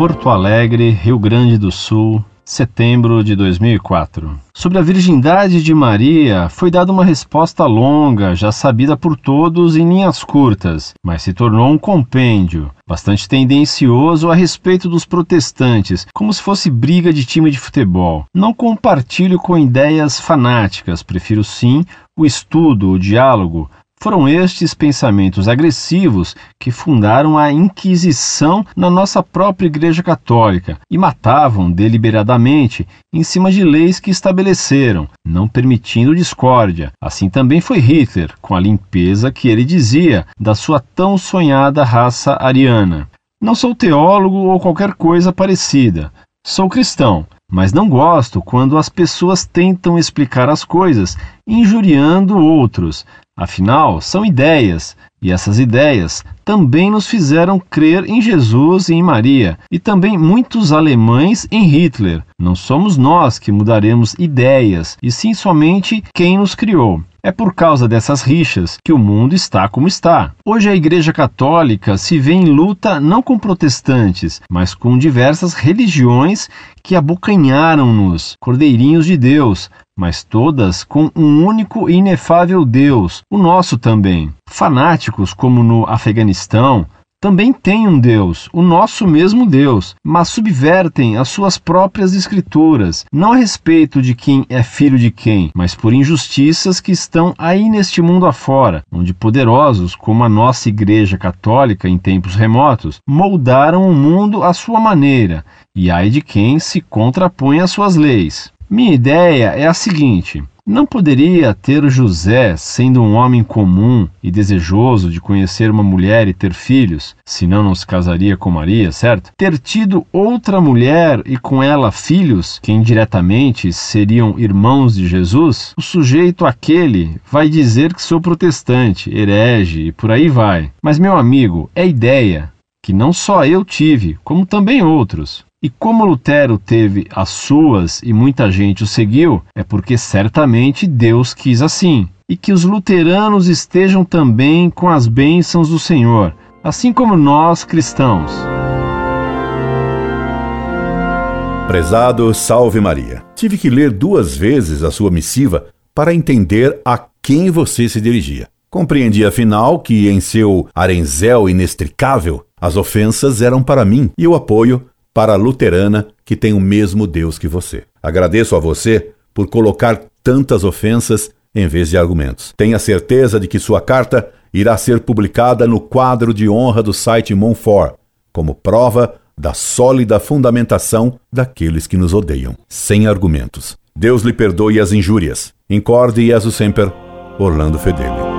Porto Alegre, Rio Grande do Sul, setembro de 2004. Sobre a virgindade de Maria, foi dada uma resposta longa, já sabida por todos em linhas curtas, mas se tornou um compêndio, bastante tendencioso a respeito dos protestantes, como se fosse briga de time de futebol. Não compartilho com ideias fanáticas, prefiro sim o estudo, o diálogo, foram estes pensamentos agressivos que fundaram a Inquisição na nossa própria Igreja Católica e matavam deliberadamente em cima de leis que estabeleceram, não permitindo discórdia. Assim também foi Hitler, com a limpeza que ele dizia da sua tão sonhada raça ariana. Não sou teólogo ou qualquer coisa parecida. Sou cristão, mas não gosto quando as pessoas tentam explicar as coisas injuriando outros, Afinal, são ideias, e essas ideias também nos fizeram crer em Jesus e em Maria, e também muitos alemães em Hitler. Não somos nós que mudaremos ideias, e sim somente quem nos criou. É por causa dessas rixas que o mundo está como está. Hoje a Igreja Católica se vê em luta não com protestantes, mas com diversas religiões que abocanharam-nos, cordeirinhos de Deus, mas todas com um único e inefável Deus, o nosso também. Fanáticos como no Afeganistão, também têm um Deus, o nosso mesmo Deus, mas subvertem as suas próprias escrituras, não a respeito de quem é filho de quem, mas por injustiças que estão aí neste mundo afora, onde poderosos, como a nossa Igreja Católica em tempos remotos, moldaram o mundo à sua maneira, e ai de quem se contrapõe às suas leis. Minha ideia é a seguinte: não poderia ter José, sendo um homem comum e desejoso de conhecer uma mulher e ter filhos, senão não se casaria com Maria, certo? Ter tido outra mulher e com ela filhos, que indiretamente seriam irmãos de Jesus? O sujeito aquele vai dizer que sou protestante, herege e por aí vai. Mas, meu amigo, é ideia que não só eu tive, como também outros. E como Lutero teve as suas e muita gente o seguiu, é porque certamente Deus quis assim. E que os luteranos estejam também com as bênçãos do Senhor, assim como nós cristãos. Prezado Salve Maria, tive que ler duas vezes a sua missiva para entender a quem você se dirigia. Compreendi afinal que, em seu arenzel inextricável, as ofensas eram para mim e o apoio para a luterana que tem o mesmo Deus que você. Agradeço a você por colocar tantas ofensas em vez de argumentos. Tenha certeza de que sua carta irá ser publicada no quadro de honra do site Monfort, como prova da sólida fundamentação daqueles que nos odeiam, sem argumentos. Deus lhe perdoe as injúrias. Incorde Jesus Semper, Orlando Fedeli.